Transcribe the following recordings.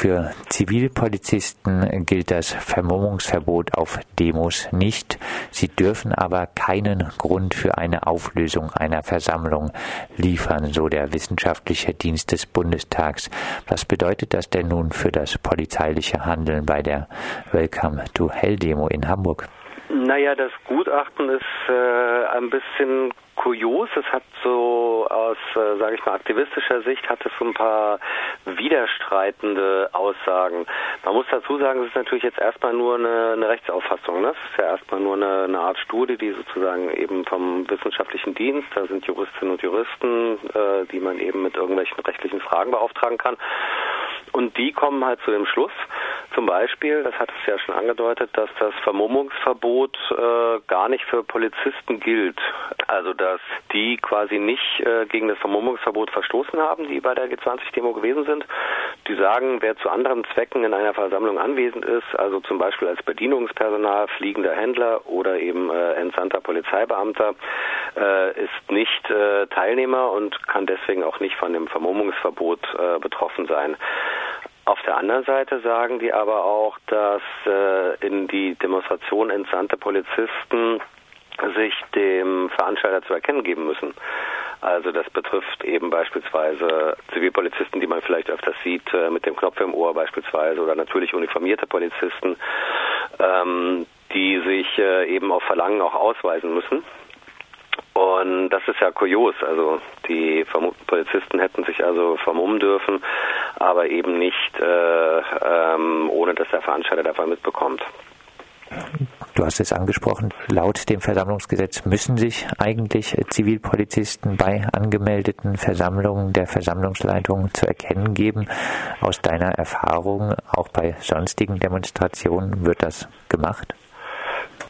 Für Zivilpolizisten gilt das Vermummungsverbot auf Demos nicht. Sie dürfen aber keinen Grund für eine Auflösung einer Versammlung liefern, so der wissenschaftliche Dienst des Bundestags. Was bedeutet das denn nun für das polizeiliche Handeln bei der Welcome to Hell Demo in Hamburg? Naja, das Gutachten ist äh, ein bisschen kurios. Es hat so aus, äh, sage ich mal, aktivistischer Sicht hat es so ein paar widerstreitende Aussagen. Man muss dazu sagen, es ist natürlich jetzt erstmal nur eine, eine Rechtsauffassung. Ne? Es ist ja erstmal nur eine, eine, Art Studie, die sozusagen eben vom wissenschaftlichen Dienst, da sind Juristinnen und Juristen, äh, die man eben mit irgendwelchen rechtlichen Fragen beauftragen kann. Und die kommen halt zu dem Schluss, zum Beispiel, das hat es ja schon angedeutet, dass das Vermummungsverbot äh, gar nicht für Polizisten gilt. Also dass die quasi nicht äh, gegen das Vermummungsverbot verstoßen haben, die bei der G20-Demo gewesen sind. Die sagen, wer zu anderen Zwecken in einer Versammlung anwesend ist, also zum Beispiel als Bedienungspersonal, fliegender Händler oder eben äh, entsandter Polizeibeamter, äh, ist nicht äh, Teilnehmer und kann deswegen auch nicht von dem Vermummungsverbot äh, betroffen sein. Auf der anderen Seite sagen die aber auch, dass äh, in die Demonstration entsandte Polizisten sich dem Veranstalter zu erkennen geben müssen. Also das betrifft eben beispielsweise Zivilpolizisten, die man vielleicht öfters sieht, äh, mit dem Knopf im Ohr beispielsweise, oder natürlich uniformierte Polizisten, ähm, die sich äh, eben auf Verlangen auch ausweisen müssen. Und das ist ja kurios. Also die Polizisten hätten sich also vermummen dürfen, aber eben nicht äh, ähm, ohne dass der Veranstalter davon mitbekommt. Du hast es angesprochen, laut dem Versammlungsgesetz müssen sich eigentlich Zivilpolizisten bei angemeldeten Versammlungen der Versammlungsleitung zu erkennen geben. Aus deiner Erfahrung, auch bei sonstigen Demonstrationen, wird das gemacht?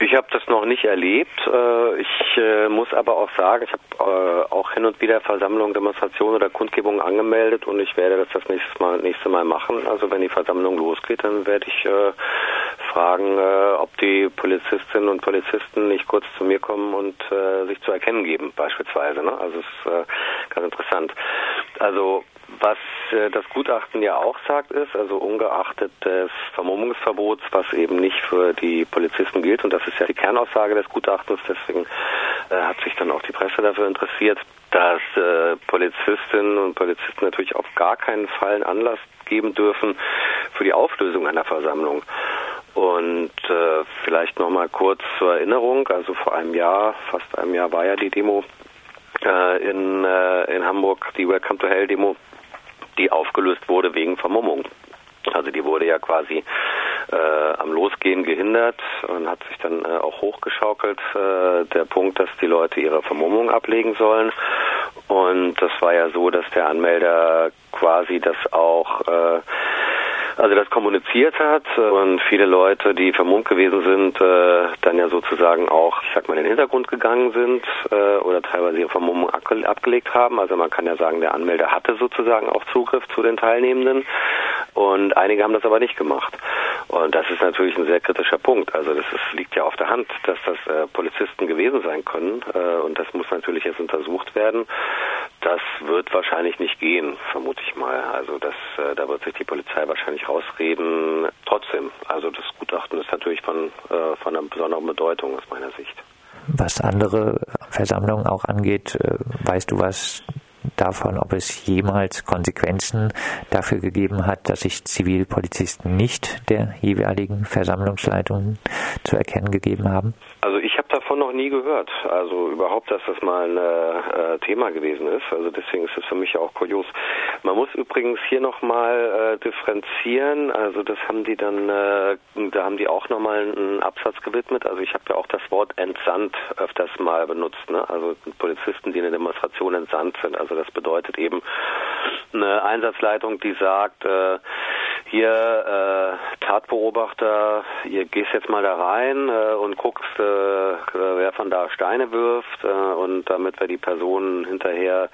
Ich habe das noch nicht erlebt. Äh, ich äh, muss aber auch sagen, ich habe äh, auch hin und wieder Versammlungen, Demonstrationen oder Kundgebungen angemeldet und ich werde das das nächste Mal, nächste Mal machen. Also wenn die Versammlung losgeht, dann werde ich fragen, ob die Polizistinnen und Polizisten nicht kurz zu mir kommen und sich zu erkennen geben, beispielsweise. Ne? Also es ist ganz interessant. Also was äh, das Gutachten ja auch sagt, ist, also ungeachtet des Vermummungsverbots, was eben nicht für die Polizisten gilt, und das ist ja die Kernaussage des Gutachtens, deswegen äh, hat sich dann auch die Presse dafür interessiert, dass äh, Polizistinnen und Polizisten natürlich auf gar keinen Fall einen Anlass geben dürfen für die Auflösung einer Versammlung. Und vielleicht nochmal kurz zur Erinnerung, also vor einem Jahr, fast einem Jahr war ja die Demo in, in Hamburg, die Welcome to Hell Demo, die aufgelöst wurde wegen Vermummung. Also die wurde ja quasi äh, am Losgehen gehindert und hat sich dann äh, auch hochgeschaukelt, äh, der Punkt, dass die Leute ihre Vermummung ablegen sollen. Und das war ja so, dass der Anmelder quasi das auch äh, also das kommuniziert hat und viele Leute, die vermummt gewesen sind, äh, dann ja sozusagen auch, ich sag mal, in den Hintergrund gegangen sind äh, oder teilweise ihre Vermummung abgelegt haben. Also man kann ja sagen, der Anmelder hatte sozusagen auch Zugriff zu den Teilnehmenden und einige haben das aber nicht gemacht. Und das ist natürlich ein sehr kritischer Punkt. Also das ist, liegt ja auf der Hand, dass das äh, Polizisten gewesen sein können äh, und das muss natürlich jetzt untersucht werden. Das wird wahrscheinlich nicht gehen, vermute ich mal. Also das, äh, da wird sich die Polizei wahrscheinlich rausreden. Trotzdem, also das Gutachten ist natürlich von, äh, von einer besonderen Bedeutung aus meiner Sicht. Was andere Versammlungen auch angeht, äh, weißt du was davon, ob es jemals Konsequenzen dafür gegeben hat, dass sich Zivilpolizisten nicht der jeweiligen Versammlungsleitung zu erkennen gegeben haben? Also noch nie gehört. Also überhaupt, dass das mal ein äh, Thema gewesen ist. Also deswegen ist es für mich auch kurios. Man muss übrigens hier nochmal äh, differenzieren. Also das haben die dann, äh, da haben die auch nochmal einen Absatz gewidmet. Also ich habe ja auch das Wort entsandt öfters mal benutzt. Ne? Also Polizisten, die in eine Demonstration entsandt sind. Also das bedeutet eben eine Einsatzleitung, die sagt, äh, hier äh, Tatbeobachter, ihr gehst jetzt mal da rein äh, und guckst, äh, wer von da Steine wirft äh, und damit wir die Personen hinterher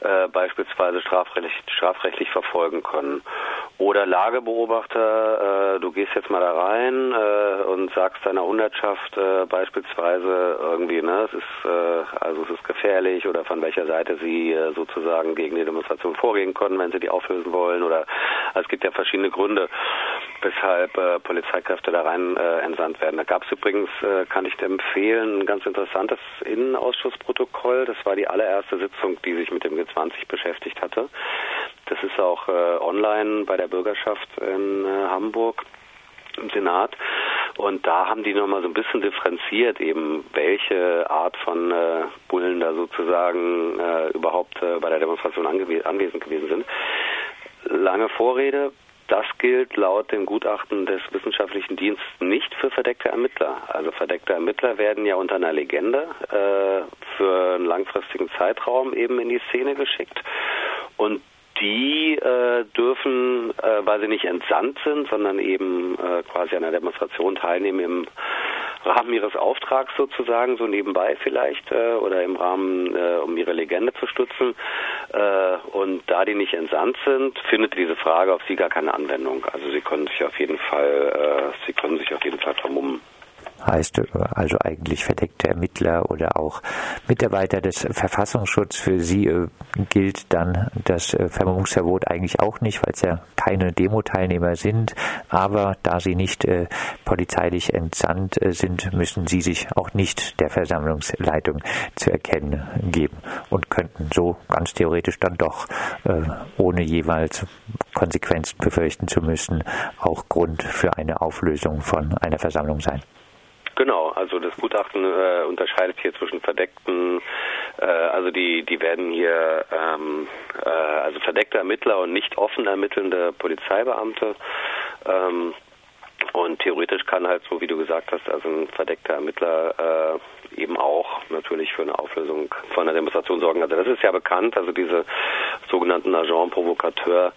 äh, beispielsweise strafrechtlich, strafrechtlich verfolgen können. Oder Lagebeobachter, äh, du gehst jetzt mal da rein äh, und sagst deiner Hundertschaft äh, beispielsweise irgendwie, ne, es ist äh, also es ist gefährlich oder von welcher Seite sie äh, sozusagen gegen die Demonstration vorgehen können, wenn sie die auflösen wollen oder also es gibt ja verschiedene Gründe, weshalb äh, Polizeikräfte da rein entsandt werden. Da gab es übrigens, kann ich dir empfehlen, ein ganz interessantes Innenausschussprotokoll. Das war die allererste Sitzung, die sich mit dem G20 beschäftigt hatte. Das ist auch äh, online bei der Bürgerschaft in äh, Hamburg im Senat. Und da haben die nochmal so ein bisschen differenziert, eben welche Art von äh, Bullen da sozusagen äh, überhaupt äh, bei der Demonstration anwesend gewesen sind. Lange Vorrede. Das gilt laut dem Gutachten des wissenschaftlichen Dienstes nicht für verdeckte Ermittler. Also verdeckte Ermittler werden ja unter einer Legende äh, für einen langfristigen Zeitraum eben in die Szene geschickt. Und die äh, dürfen, äh, weil sie nicht entsandt sind, sondern eben äh, quasi an der Demonstration teilnehmen im Rahmen ihres Auftrags sozusagen, so nebenbei vielleicht äh, oder im Rahmen, äh, um ihre Legende zu stützen. Äh, und da die nicht entsandt sind, findet diese Frage auf sie gar keine Anwendung. Also sie können sich auf jeden Fall, äh, sie können sich auf jeden Fall vermummen heißt also eigentlich verdeckte Ermittler oder auch Mitarbeiter des Verfassungsschutzes. Für sie äh, gilt dann das äh, Vermummungsverbot eigentlich auch nicht, weil es ja keine Demo-Teilnehmer sind. Aber da sie nicht äh, polizeilich entsandt sind, müssen sie sich auch nicht der Versammlungsleitung zu erkennen geben und könnten so ganz theoretisch dann doch, ohne jeweils Konsequenzen befürchten zu müssen, auch Grund für eine Auflösung von einer Versammlung sein. Genau, also das Gutachten äh, unterscheidet hier zwischen verdeckten, äh, also die die werden hier ähm, äh, also verdeckte Ermittler und nicht offen ermittelnde Polizeibeamte. Ähm, und theoretisch kann halt, so wie du gesagt hast, also ein verdeckter Ermittler äh, eben auch natürlich für eine Auflösung von einer Demonstration sorgen. Also das ist ja bekannt, also diese sogenannten Agent Provocateur,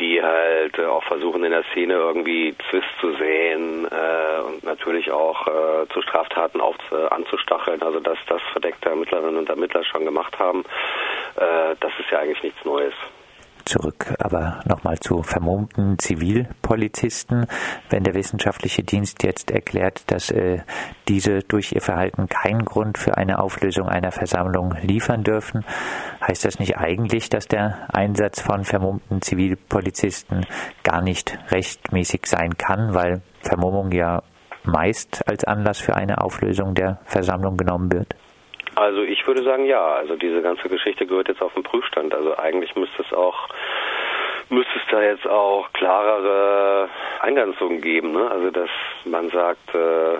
die halt äh, auch versuchen in der Szene irgendwie Zwist zu sehen äh, und natürlich auch äh, zu Straftaten auf, äh, anzustacheln. Also dass das verdeckte Ermittlerinnen und Ermittler schon gemacht haben, äh, das ist ja eigentlich nichts Neues zurück. Aber nochmal zu vermummten Zivilpolizisten. Wenn der wissenschaftliche Dienst jetzt erklärt, dass äh, diese durch ihr Verhalten keinen Grund für eine Auflösung einer Versammlung liefern dürfen, heißt das nicht eigentlich, dass der Einsatz von vermummten Zivilpolizisten gar nicht rechtmäßig sein kann, weil Vermummung ja meist als Anlass für eine Auflösung der Versammlung genommen wird? Also ich würde sagen ja. Also diese ganze Geschichte gehört jetzt auf den Prüfstand. Also eigentlich müsste es auch müsste es da jetzt auch klarere Eingrenzungen geben. Ne? Also dass man sagt, äh,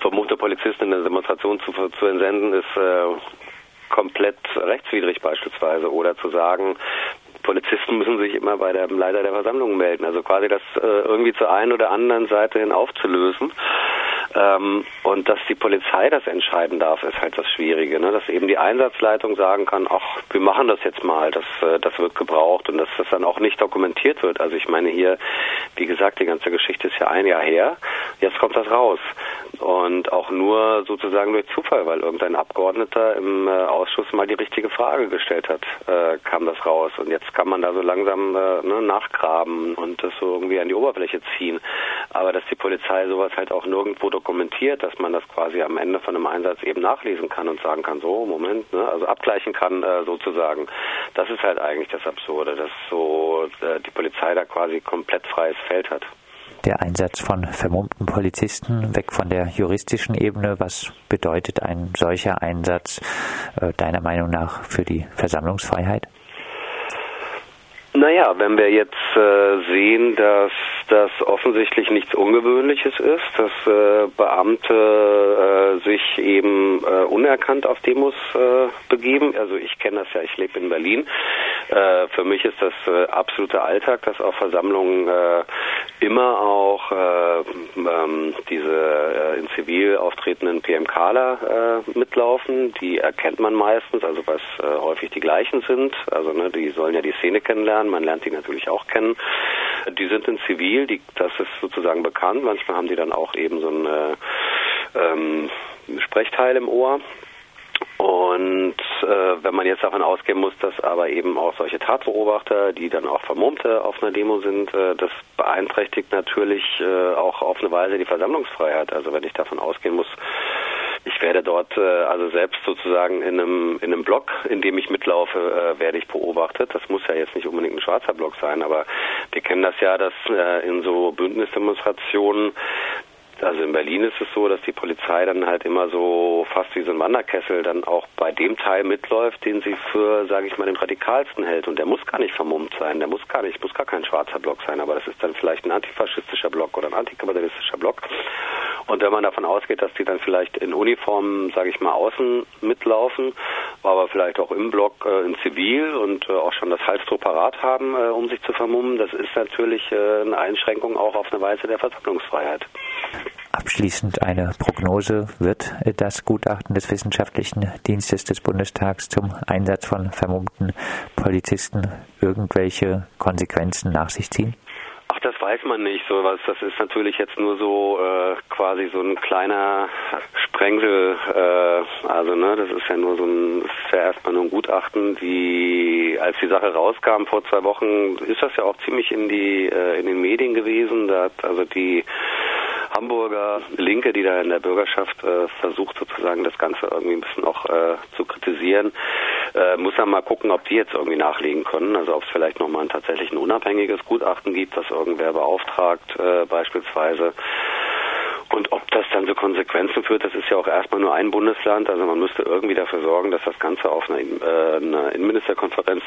vermummte Polizisten in eine Demonstration zu, zu entsenden, ist äh, komplett rechtswidrig beispielsweise. Oder zu sagen, Polizisten müssen sich immer bei dem Leiter der Versammlung melden. Also quasi das äh, irgendwie zur einen oder anderen Seite hin aufzulösen. Ähm, und dass die Polizei das entscheiden darf, ist halt das Schwierige. Ne? Dass eben die Einsatzleitung sagen kann, ach, wir machen das jetzt mal, das, äh, das wird gebraucht und dass das dann auch nicht dokumentiert wird. Also ich meine hier, wie gesagt, die ganze Geschichte ist ja ein Jahr her, jetzt kommt das raus. Und auch nur sozusagen durch Zufall, weil irgendein Abgeordneter im äh, Ausschuss mal die richtige Frage gestellt hat, äh, kam das raus. Und jetzt kann man da so langsam äh, ne, nachgraben und das so irgendwie an die Oberfläche ziehen. Aber dass die Polizei sowas halt auch nirgendwo dokumentiert, dass man das quasi am Ende von einem Einsatz eben nachlesen kann und sagen kann, so, Moment, ne, also abgleichen kann äh, sozusagen. Das ist halt eigentlich das Absurde, dass so äh, die Polizei da quasi komplett freies Feld hat der Einsatz von vermummten Polizisten weg von der juristischen Ebene. Was bedeutet ein solcher Einsatz äh, deiner Meinung nach für die Versammlungsfreiheit? Naja, wenn wir jetzt äh, sehen, dass das offensichtlich nichts Ungewöhnliches ist, dass äh, Beamte äh, sich eben äh, unerkannt auf Demos äh, begeben. Also ich kenne das ja, ich lebe in Berlin. Äh, für mich ist das äh, absoluter Alltag, dass auf Versammlungen äh, immer auch äh, ähm, diese äh, in Zivil auftretenden PMKler äh, mitlaufen. Die erkennt man meistens, also was häufig die gleichen sind. Also ne, die sollen ja die Szene kennenlernen, man lernt die natürlich auch kennen. Die sind in Zivil, die, das ist sozusagen bekannt. Manchmal haben die dann auch eben so ein äh, ähm, Sprechteil im Ohr. Und äh, wenn man jetzt davon ausgehen muss, dass aber eben auch solche Tatbeobachter, die dann auch Vermummte auf einer Demo sind, äh, das beeinträchtigt natürlich äh, auch auf eine Weise die Versammlungsfreiheit. Also wenn ich davon ausgehen muss, ich werde dort äh, also selbst sozusagen in einem in einem Block, in dem ich mitlaufe, äh, werde ich beobachtet. Das muss ja jetzt nicht unbedingt ein schwarzer Block sein, aber wir kennen das ja, dass äh, in so Bündnisdemonstrationen also in Berlin ist es so, dass die Polizei dann halt immer so fast wie so ein Wanderkessel dann auch bei dem Teil mitläuft, den sie für, sage ich mal, den radikalsten hält. Und der muss gar nicht vermummt sein, der muss gar nicht, muss gar kein schwarzer Block sein, aber das ist dann vielleicht ein antifaschistischer Block oder ein antikapitalistischer Block. Und wenn man davon ausgeht, dass die dann vielleicht in Uniformen, sage ich mal, außen mitlaufen, aber vielleicht auch im Block äh, in Zivil und äh, auch schon das Halsdruck parat haben, äh, um sich zu vermummen, das ist natürlich äh, eine Einschränkung auch auf eine Weise der Versammlungsfreiheit. Abschließend eine Prognose. Wird das Gutachten des Wissenschaftlichen Dienstes des Bundestags zum Einsatz von vermummten Polizisten irgendwelche Konsequenzen nach sich ziehen? Ach, das weiß man nicht. So was, das ist natürlich jetzt nur so äh, quasi so ein kleiner Sprengsel. Äh, also ne, das ist ja nur so ein, ja erstmal nur ein Gutachten. Die, als die Sache rauskam vor zwei Wochen, ist das ja auch ziemlich in die äh, in den Medien gewesen. Da hat also die Hamburger Linke, die da in der Bürgerschaft äh, versucht sozusagen das Ganze irgendwie ein bisschen auch äh, zu kritisieren, äh, muss man mal gucken, ob die jetzt irgendwie nachlegen können. Also ob es vielleicht nochmal ein tatsächlich ein unabhängiges Gutachten gibt, das irgendwer beauftragt äh, beispielsweise. Und ob das dann zu Konsequenzen führt, das ist ja auch erstmal nur ein Bundesland. Also man müsste irgendwie dafür sorgen, dass das Ganze auf einer, äh, einer Innenministerkonferenz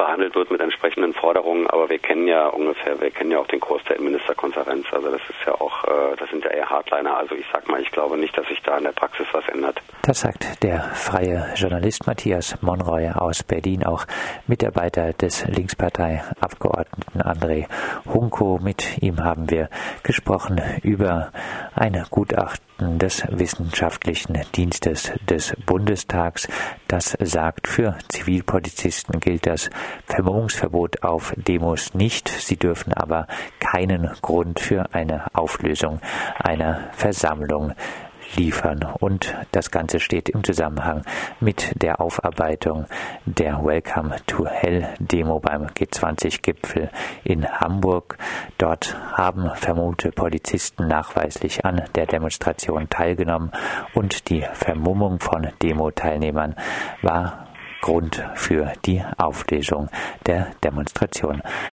behandelt wird mit entsprechenden Forderungen, aber wir kennen ja ungefähr, wir kennen ja auch den Kurs der Innenministerkonferenz. Also das ist ja auch, äh, das sind ja eher Hardliner. Also ich sag mal, ich glaube nicht, dass sich da in der Praxis was ändert. Das sagt der freie Journalist Matthias Monroy aus Berlin, auch Mitarbeiter des Linkspartei-Abgeordneten André Hunko. Mit ihm haben wir gesprochen über ein Gutachten des Wissenschaftlichen Dienstes des Bundestags. Das sagt, für Zivilpolizisten gilt das Vermummungsverbot auf Demos nicht. Sie dürfen aber keinen Grund für eine Auflösung einer Versammlung liefern. Und das Ganze steht im Zusammenhang mit der Aufarbeitung der Welcome to Hell Demo beim G20-Gipfel in Hamburg. Dort haben vermummte Polizisten nachweislich an der Demonstration teilgenommen und die Vermummung von Demo-Teilnehmern war Grund für die Auflösung der Demonstration.